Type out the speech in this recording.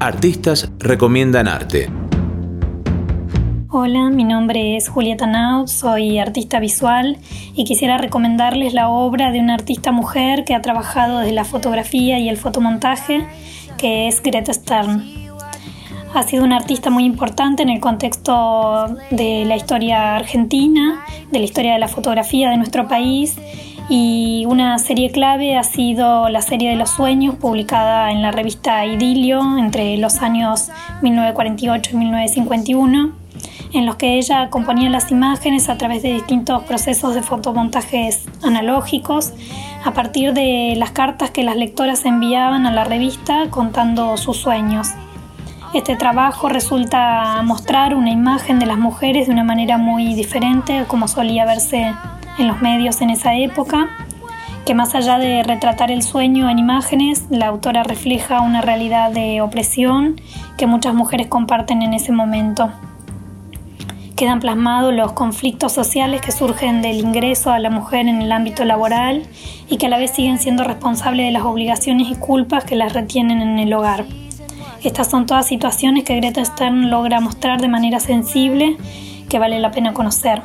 Artistas recomiendan arte. Hola, mi nombre es Julieta Naut, soy artista visual y quisiera recomendarles la obra de una artista mujer que ha trabajado desde la fotografía y el fotomontaje, que es Greta Stern. Ha sido una artista muy importante en el contexto de la historia argentina, de la historia de la fotografía de nuestro país y una serie clave ha sido la serie de los sueños publicada en la revista Idilio entre los años 1948 y 1951 en los que ella componía las imágenes a través de distintos procesos de fotomontajes analógicos a partir de las cartas que las lectoras enviaban a la revista contando sus sueños. Este trabajo resulta mostrar una imagen de las mujeres de una manera muy diferente como solía verse en los medios en esa época, que más allá de retratar el sueño en imágenes, la autora refleja una realidad de opresión que muchas mujeres comparten en ese momento. Quedan plasmados los conflictos sociales que surgen del ingreso a la mujer en el ámbito laboral y que a la vez siguen siendo responsables de las obligaciones y culpas que las retienen en el hogar. Estas son todas situaciones que Greta Stern logra mostrar de manera sensible que vale la pena conocer.